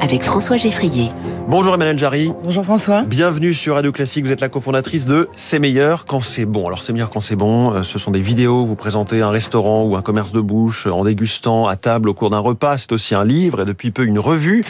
avec François Geffrier. Bonjour Emmanuel Jarry. Bonjour François. Bienvenue sur Radio Classique. Vous êtes la cofondatrice de C'est meilleur quand c'est bon. Alors c'est meilleur quand c'est bon. euh, Ce sont des vidéos. où Vous présentez un restaurant ou un commerce de bouche en dégustant à table au cours d'un repas. C'est aussi un livre et depuis peu une revue.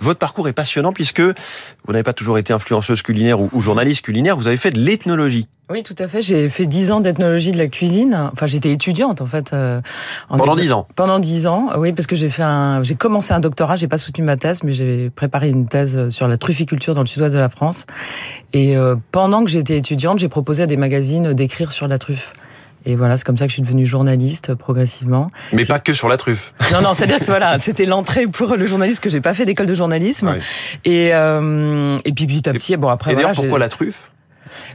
Votre parcours est passionnant puisque vous n'avez pas toujours été influenceuse culinaire ou, ou journaliste culinaire. Vous avez fait de l'ethnologie. Oui, tout à fait. J'ai fait dix ans d'ethnologie de la cuisine. Enfin, j'étais étudiante en fait. euh, en Pendant dix ans. Pendant dix ans, oui, parce que j'ai fait un, j'ai commencé un doctorat. J'ai pas soutenu ma thèse, mais j'ai préparé une thèse sur la trufficulture dans le sud-ouest de la France. Et euh, pendant que j'étais étudiante, j'ai proposé à des magazines d'écrire sur la truffe. Et voilà, c'est comme ça que je suis devenue journaliste euh, progressivement. Mais pas que sur la truffe. Non, non, c'est-à-dire que voilà, c'était l'entrée pour le journaliste que j'ai pas fait d'école de journalisme. Ouais. Et euh, et puis petit à petit, bon après Et voilà, pourquoi la truffe?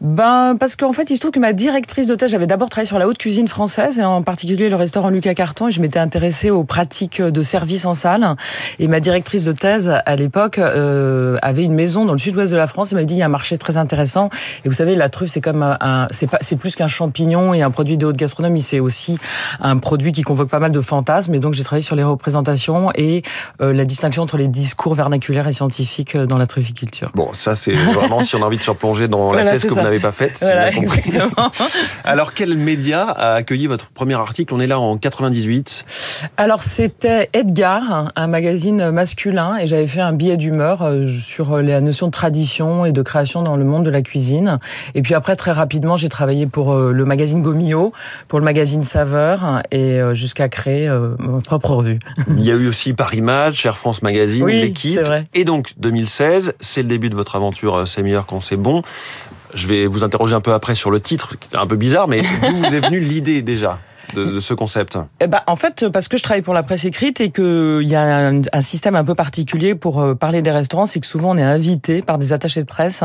Ben parce qu'en fait, il se trouve que ma directrice de thèse, j'avais d'abord travaillé sur la haute cuisine française et en particulier le restaurant Lucas Carton et je m'étais intéressée aux pratiques de service en salle. Et ma directrice de thèse à l'époque euh, avait une maison dans le sud-ouest de la France. Elle m'a dit il y a un marché très intéressant. Et vous savez, la truffe c'est comme un, un- c'est pas c'est plus qu'un champignon et un produit de haute gastronomie. C'est aussi un produit qui convoque pas mal de fantasmes. Et donc j'ai travaillé sur les représentations et euh, la distinction entre les discours vernaculaires et scientifiques euh, dans la trufficulture. Bon, ça c'est vraiment si on a envie de se replonger dans la Voilà, thèse que ça. vous n'avez pas faite. si Voilà, exactement. Alors quel média a accueilli votre premier article? On est là en 98. Alors c'était Edgar, un magazine masculin, et j'avais fait un billet d'humeur euh, sur euh, la notion de tradition et de création dans le monde de la cuisine. Et puis après, très rapidement, j'ai travaillé pour euh, le magazine Gomio, pour le magazine Saveur, et jusqu'à créer ma propre revue. Il y a eu aussi Paris Match, Air France Magazine, Oui, l'équipe. Et donc 2016, c'est le début de votre aventure C'est meilleur quand c'est bon. Je vais vous interroger un peu après sur le titre, qui est un peu bizarre, mais d'où vous est venue l'idée déjà? De, de ce concept Eh ben, en fait, parce que je travaille pour la presse écrite et qu'il y a un, un système un peu particulier pour euh, parler des restaurants, c'est que souvent on est invité par des attachés de presse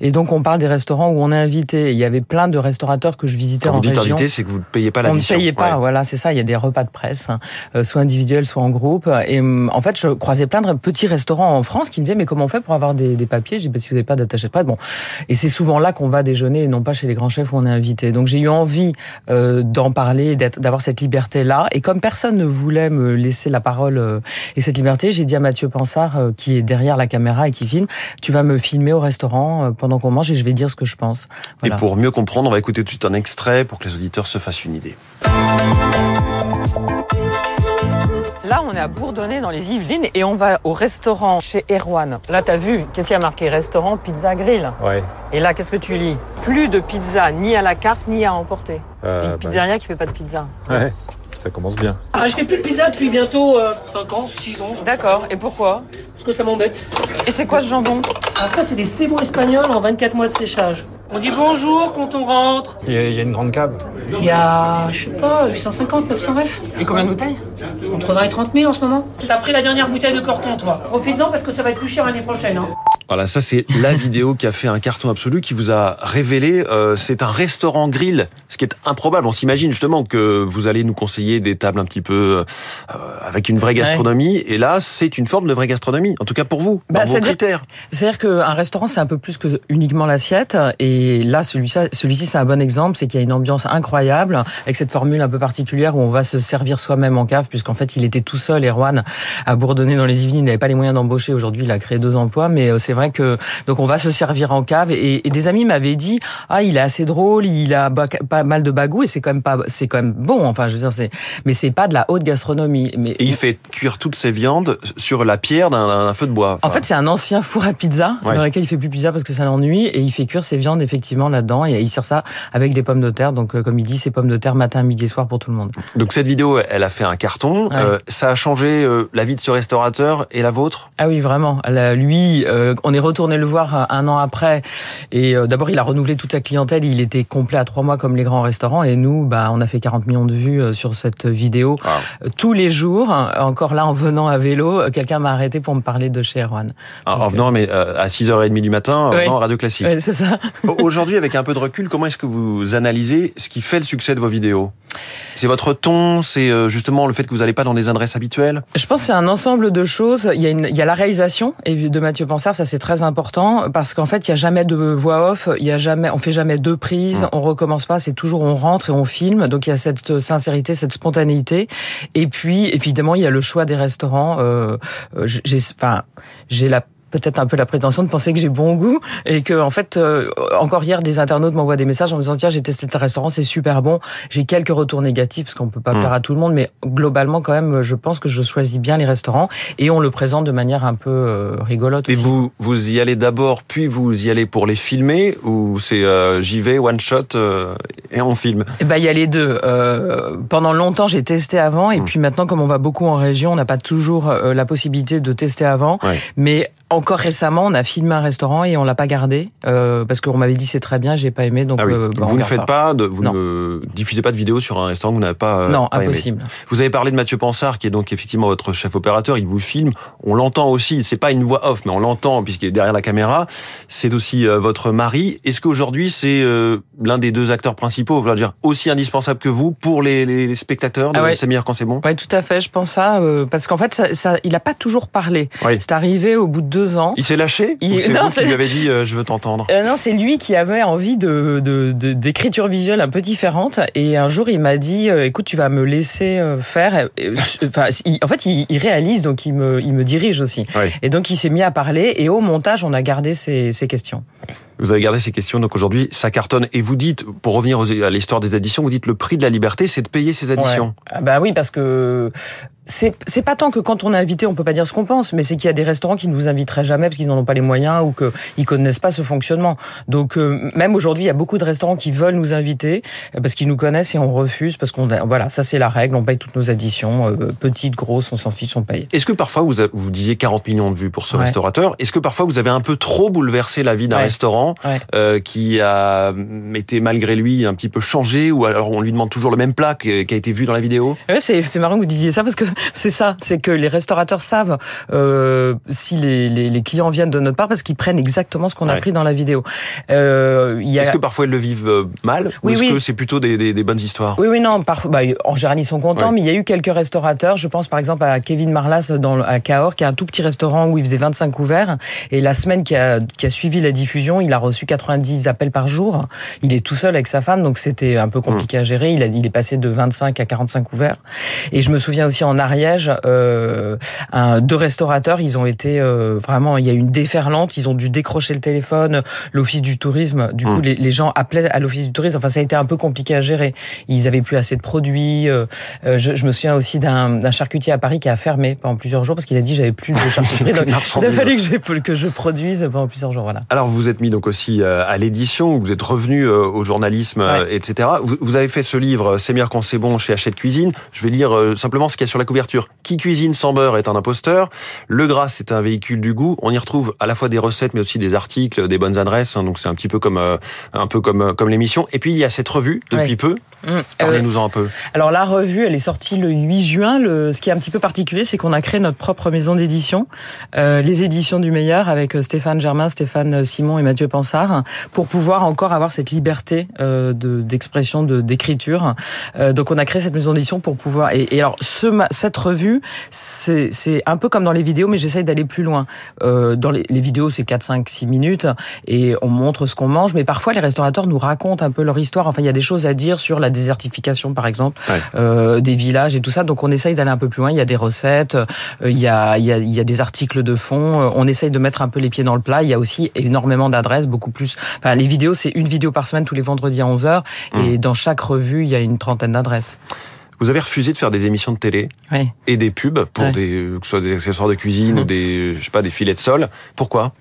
et donc on parle des restaurants où on est invité. Il y avait plein de restaurateurs que je visitais Quand en vous dites région. invité, c'est que vous ne payez pas la on ne payait pas, Ouais. voilà, c'est ça. Il y a des repas de presse, hein, euh, soit individuels, soit en groupe. Et hum, en fait, je croisais plein de petits restaurants en France qui me disaient mais comment on fait pour avoir des, des papiers? J'ai dit bah, si vous n'avez pas d'attaché de presse, bon. Et c'est souvent là qu'on va déjeuner, et non pas chez les grands chefs où on est invité. Donc j'ai eu envie euh, d'en parler, d'être- d'avoir cette liberté là. Et comme personne ne voulait me laisser la parole euh, et cette liberté, j'ai dit à Mathieu Pansard, euh, qui est derrière la caméra et qui filme, tu vas me filmer au restaurant euh, pendant qu'on mange et je vais dire ce que je pense. Et pour mieux comprendre, on va écouter tout de suite un extrait pour que les auditeurs se fassent une idée. Là, on est à Bourdonnais dans les Yvelines et on va au restaurant chez Erwan. Là, t'as vu, qu'est-ce qu'il y a marqué? Restaurant Pizza Grill. Ouais. Et là, qu'est-ce que tu lis? Plus de pizza ni à la carte ni à emporter. Euh, Une bah, pizzeria qui fait pas de pizza. ouais, ça commence bien. Ah, je fais plus de pizza depuis bientôt euh, 5 ans, 6 ans, D'accord, et pourquoi? Parce que ça m'embête. Et c'est quoi ce jambon? Alors ça, c'est des cebos espagnols en 24 mois de séchage. On dit bonjour quand on rentre. Il y, a, il y a une grande cave. Il y a, je sais pas, 850, 900 refs. Et combien de bouteilles? Entre 20 et 30 000 en ce moment. T'as pris la dernière bouteille de Corton, toi. Profites-en parce que ça va être plus cher l'année prochaine. Hein. Voilà, ça c'est la vidéo qui a fait un carton absolu, qui vous a révélé, euh, c'est un restaurant grill, ce qui est improbable. On s'imagine justement que vous allez nous conseiller des tables un petit peu euh, avec une vraie gastronomie, et là c'est une forme de vraie gastronomie, en tout cas pour vous, Bah, dans vos critères. C'est-à-dire qu'un restaurant, c'est un peu plus que uniquement l'assiette. Et là, celui-ci, celui-ci, c'est un bon exemple. C'est qu'il y a une ambiance incroyable avec cette formule un peu particulière où on va se servir soi-même en cave, puisqu'en fait, il était tout seul, Erwan, à Bourdonnais dans les Yvelines. Il n'avait pas les moyens d'embaucher. Aujourd'hui, il a créé deux emplois. Mais euh, c'est vrai que, donc, on va se servir en cave. Et, et des amis m'avaient dit, ah, il est assez drôle, il a pas mal de bagou et c'est quand même pas, c'est quand même bon. Enfin, je veux dire, c'est, mais c'est pas de la haute gastronomie. Mais, Et il fait cuire toutes ces viandes sur la pierre d'un feu de bois. En fait, c'est un ancien four à pizza Ouais. dans lequel il fait plus pizza parce que ça l'ennuie et il fait cuire ses viandes effectivement là-dedans et il sert ça avec des pommes de terre. Donc, euh, comme il dit, c'est pommes de terre matin, midi et soir pour tout le monde. donc cette vidéo, elle a fait un carton. Ouais. Euh, ça a changé euh, la vie de ce restaurateur et la vôtre? Ah oui, vraiment. Lui, euh, on est retourné le voir euh, un an après et euh, d'abord il a renouvelé toute sa clientèle. Il était complet à trois mois comme les grands restaurants et nous, bah, on a fait 40 millions de vues euh, sur cette vidéo Ah. Tous les jours. Encore là, en venant à vélo, quelqu'un m'a arrêté pour me parler de chez Erwan. En- en Donc, venant mais, euh, à 6h30 du matin, en Ouais. venant à Radio Classique. C'est ça. Aujourd'hui, avec un peu de recul, comment est-ce que vous analysez ce qui fait le succès de vos vidéos? C'est votre ton, c'est euh, justement le fait que vous n'allez pas dans des adresses habituelles? Je pense que c'est un ensemble de choses. Il y a, une, il y a la réalisation de Mathieu Pansard, ça c'est très important parce qu'en fait il y a jamais de voix off, il y a jamais, on fait jamais deux prises, mmh. on recommence pas, c'est toujours on rentre et on filme. Donc il y a cette sincérité, cette spontanéité. Et puis évidemment il y a le choix des restaurants. Euh, j'ai, enfin, j'ai la peut-être un peu la prétention de penser que j'ai bon goût et que en fait euh, encore hier des internautes m'envoient des messages en me disant tiens j'ai testé tel restaurant c'est super bon. J'ai quelques retours négatifs parce qu'on peut pas mmh. plaire à tout le monde mais globalement quand même je pense que je choisis bien les restaurants et on le présente de manière un peu euh, rigolote et vous vous y allez d'abord puis vous y allez pour les filmer ou c'est euh, j'y vais one shot et on filme? Et eh ben il y a les deux. Pendant longtemps j'ai testé avant et mmh. puis maintenant comme on va beaucoup en région on n'a pas toujours la possibilité de tester avant. Mais encore récemment, on a filmé un restaurant et on l'a pas gardé euh, parce qu'on m'avait dit c'est très bien, j'ai pas aimé. Donc ah euh, vous ne faites pas, de, vous ne diffusez pas de vidéos sur un restaurant que vous n'avez pas. Euh, non, impossible. Vous avez parlé de Mathieu Pansard, qui est donc effectivement votre chef opérateur. Il vous filme. On l'entend aussi. C'est pas une voix off, mais on l'entend puisqu'il est derrière la caméra. C'est aussi votre mari. Est-ce qu'aujourd'hui c'est l'un des deux acteurs principaux, on dire aussi indispensable que vous pour les, les, spectateurs de ah C'est meilleur quand c'est bon Oui, tout à fait. Je pense ça parce qu'en fait, ça, ça, il a pas toujours parlé. C'est arrivé au bout de deux ans. Il s'est lâché il... C'est vous qui lui avez dit euh, je veux t'entendre? Euh, Non, c'est lui qui avait envie de d'écriture de, visuelle un peu différente. Et un jour, il m'a dit euh, écoute, tu vas me laisser faire. Enfin, en fait, il, réalise, donc il me, il me dirige aussi. Et donc, il s'est mis à parler. Et au montage, on a gardé ces, ces questions. Vous avez gardé ces questions, donc aujourd'hui, ça cartonne. Et vous dites, pour revenir à l'histoire des additions, vous dites le prix de la liberté, c'est de payer ces additions. Ah bah oui, parce que c'est pas tant que quand on est invité, on peut pas dire ce qu'on pense, mais c'est qu'il y a des restaurants qui ne vous inviteraient jamais parce qu'ils n'en ont pas les moyens ou qu'ils connaissent pas ce fonctionnement. Donc euh, même aujourd'hui, il y a beaucoup de restaurants qui veulent nous inviter euh, parce qu'ils nous connaissent et on refuse parce qu'on voilà, ça c'est la règle, on paye toutes nos additions, euh, petites, grosses, on s'en fiche, on paye. Est-ce que parfois vous vous disiez 40 millions de vues pour ce restaurateur? Est-ce que parfois vous avez un peu trop bouleversé la vie d'un restaurant qui a été malgré lui un petit peu changé ou alors on lui demande toujours le même plat qui a été vu dans la vidéo? Ouais, c'est marrant que vous disiez ça parce que c'est ça, c'est que les restaurateurs savent euh, si les, les, les, clients viennent de notre part parce qu'ils prennent exactement ce qu'on a pris dans la vidéo. Euh, y a... Est-ce que parfois ils le vivent euh, mal oui, ou est-ce que c'est plutôt des, des, des, bonnes histoires? Oui, oui, non. Parfois, bah, en général, ils sont contents, mais il y a eu quelques restaurateurs. Je pense par exemple à Kevin Marlas dans, à Cahors, qui a un tout petit restaurant où il faisait 25 couverts. Et la semaine qui a, qui a suivi la diffusion, il a reçu 90 appels par jour. Il est tout seul avec sa femme, donc c'était un peu compliqué à gérer. Il, a, il est passé de 25 à 45 couverts. Et je me souviens aussi en Ariège, euh, un, deux restaurateurs, ils ont été euh, vraiment, il y a eu une déferlante, ils ont dû décrocher le téléphone, l'office du tourisme, du coup mmh. les, les, gens appelaient à l'office du tourisme, enfin ça a été un peu compliqué à gérer. Ils avaient plus assez de produits. Euh, je, je, me souviens aussi d'un charcutier à Paris qui a fermé pendant plusieurs jours parce qu'il a dit j'avais plus de charcuterie, donc il a fallu que je, que je produise pendant plusieurs jours. Voilà. Alors vous êtes mis donc aussi à l'édition, vous êtes revenu au journalisme, etc. Vous, vous, avez fait ce livre C'est meilleur quand c'est bon chez Hachette Cuisine. Je vais lire simplement ce qu'il y a sur la couverture. Qui cuisine sans beurre est un imposteur. Le gras, c'est un véhicule du goût. On y retrouve à la fois des recettes, mais aussi des articles, des bonnes adresses. Hein. donc c'est un petit peu comme euh, un peu comme euh, comme l'émission. Et puis il y a cette revue depuis peu. Mmh. Parlez-nous-en un peu. Alors la revue, elle est sortie le 8 juin. Le, ce qui est un petit peu particulier, c'est qu'on a créé notre propre maison d'édition, euh, les éditions du meilleur, avec euh, Stéphane Germain, Stéphane Simon et Mathieu Pansard, pour pouvoir encore avoir cette liberté euh, d'expression, de, d'écriture. Euh, donc on a créé cette maison d'édition pour pouvoir. Et, et alors ce, cette revue, c'est un peu comme dans les vidéos, mais j'essaye d'aller plus loin. Euh, dans les, les vidéos, c'est 4, 5, 6 minutes et on montre ce qu'on mange, mais parfois les restaurateurs nous racontent un peu leur histoire. Enfin, il y a des choses à dire sur la la désertification, par exemple, euh, des villages et tout ça. Donc on essaye d'aller un peu plus loin. Il y a des recettes, euh, il, y a, il, y a, il y a des articles de fond. Euh, on essaye de mettre un peu les pieds dans le plat. Il y a aussi énormément d'adresses, beaucoup plus. Enfin, les vidéos, c'est une vidéo par semaine tous les vendredis à 11h. Mmh. Et dans chaque revue, il y a une trentaine d'adresses. Vous avez refusé de faire des émissions de télé oui. et des pubs pour des, que ce soit des accessoires de cuisine mmh. ou des, je sais pas, des filets de sol. Pourquoi?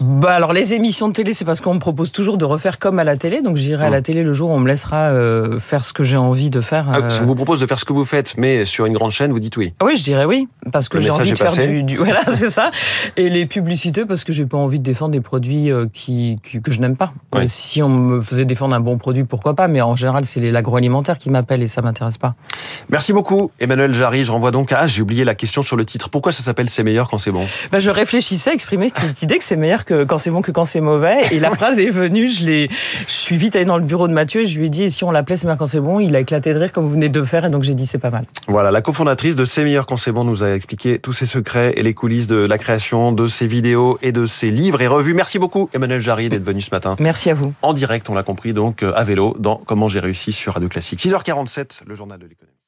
Bah alors les émissions de télé, c'est parce qu'on me propose toujours de refaire comme à la télé, donc j'irai à la télé le jour où on me laissera euh, faire ce que j'ai envie de faire. Ah, si on vous propose de faire ce que vous faites, mais sur une grande chaîne, vous dites oui. Oui, je dirais oui, parce que j'ai envie de faire du, du, voilà, c'est ça. Et les publicités, parce que j'ai pas envie de défendre des produits euh, qui, qui que je n'aime pas. Oui. Si on me faisait défendre un bon produit, pourquoi pas Mais en général, c'est l'agroalimentaire qui m'appelle et ça m'intéresse pas. Merci beaucoup, Emmanuel Jarry. Je renvoie donc à. Ah, j'ai oublié la question sur le titre. Pourquoi ça s'appelle C'est meilleur quand c'est bon? Bah, je réfléchissais à exprimer cette idée que c'est meilleur que que quand c'est bon que quand c'est mauvais. Et la phrase est venue, je l'ai, je suis vite allée dans le bureau de Mathieu et je lui ai dit, et si on l'appelait C'est meilleur quand c'est bon, il a éclaté de rire comme vous venez de faire et donc j'ai dit c'est pas mal. Voilà, la cofondatrice de C'est meilleur quand c'est bon nous a expliqué tous ses secrets et les coulisses de la création de ses vidéos et de ses livres et revues. Merci beaucoup Emmanuel Jarry d'être venu ce matin. Merci à vous. En direct, on l'a compris, donc à vélo dans Comment j'ai réussi sur Radio Classique. 6h47, le journal de l'économie.